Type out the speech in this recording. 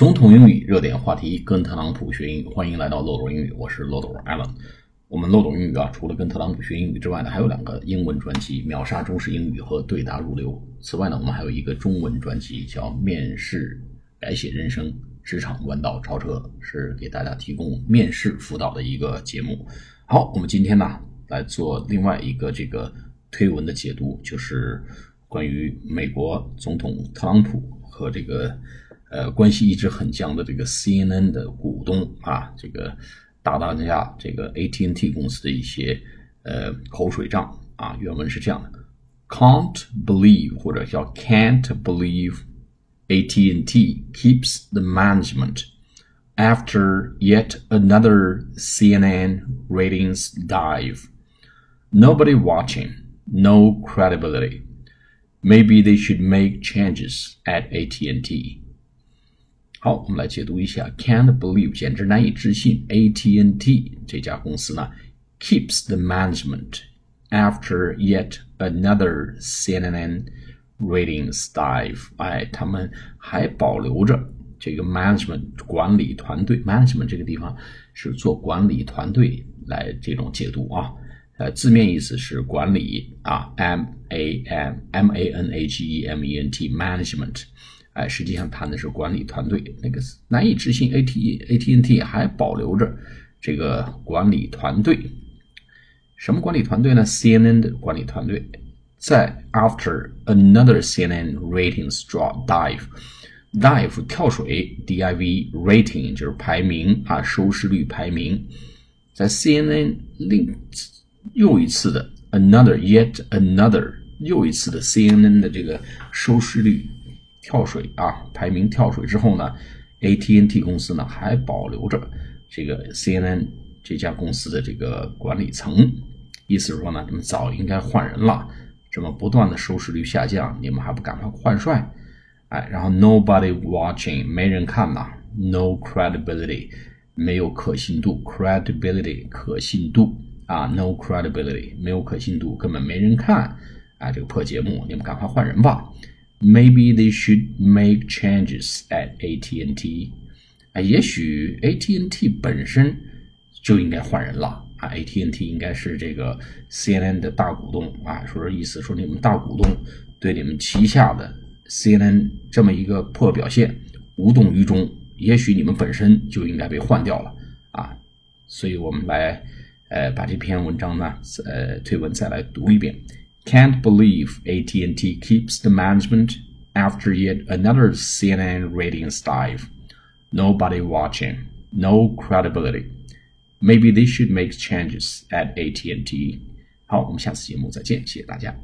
总统英语热点话题，跟特朗普学英语，欢迎来到漏斗英语，我是漏斗 Alan。我们漏斗英语啊，除了跟特朗普学英语之外呢，还有两个英文专辑：秒杀中式英语和对答如流。此外呢，我们还有一个中文专辑，叫《面试改写人生，职场弯道超车》，是给大家提供面试辅导的一个节目。好，我们今天呢来做另外一个这个推文的解读，就是关于美国总统特朗普和这个。呃，关系一直很僵的这个 CNN 的股东啊，这个大当家这个 AT&T 公司的一些呃口水仗啊，原文是这样的：Can't believe 或者叫 Can't believe AT&T keeps the management after yet another CNN ratings dive. Nobody watching, no credibility. Maybe they should make changes at AT&T. 好，我们来解读一下，can't believe，简直难以置信。AT&T 这家公司呢，keeps the management after yet another CNN ratings dive。哎，他们还保留着这个 management 管理团队。management 这个地方是做管理团队来这种解读啊。 呃，字面意思是管理啊，M A M M A N h E M E N T management。哎，实际上谈的是管理团队，那个难以置信。A T A T N T 还保留着这个管理团队，什么管理团队呢？C N N 的管理团队在 After another C N N ratings drop dive dive 跳水 D I V rating 就是排名啊，收视率排名，在 C N N 另又一次的 another yet another 又一次的 C N N 的这个收视率。跳水啊，排名跳水之后呢，AT&T 公司呢还保留着这个 CNN 这家公司的这个管理层，意思是说呢，你们早应该换人了，这么不断的收视率下降，你们还不赶快换帅？哎，然后 Nobody watching，没人看呐，No credibility，没有可信度，Credibility 可信度啊，No credibility 没有可信度，根本没人看，啊，这个破节目，你们赶快换人吧。Maybe they should make changes at AT&T。啊，也许 AT&T 本身就应该换人了啊。AT&T 应该是这个 CNN 的大股东啊，说是意思说你们大股东对你们旗下的 CNN 这么一个破表现无动于衷，也许你们本身就应该被换掉了啊。所以我们来呃把这篇文章呢呃推文再来读一遍。Can't believe AT&T keeps the management after yet another CNN ratings dive. Nobody watching, no credibility. Maybe they should make changes at AT&T. 好，我们下次节目再见，谢谢大家。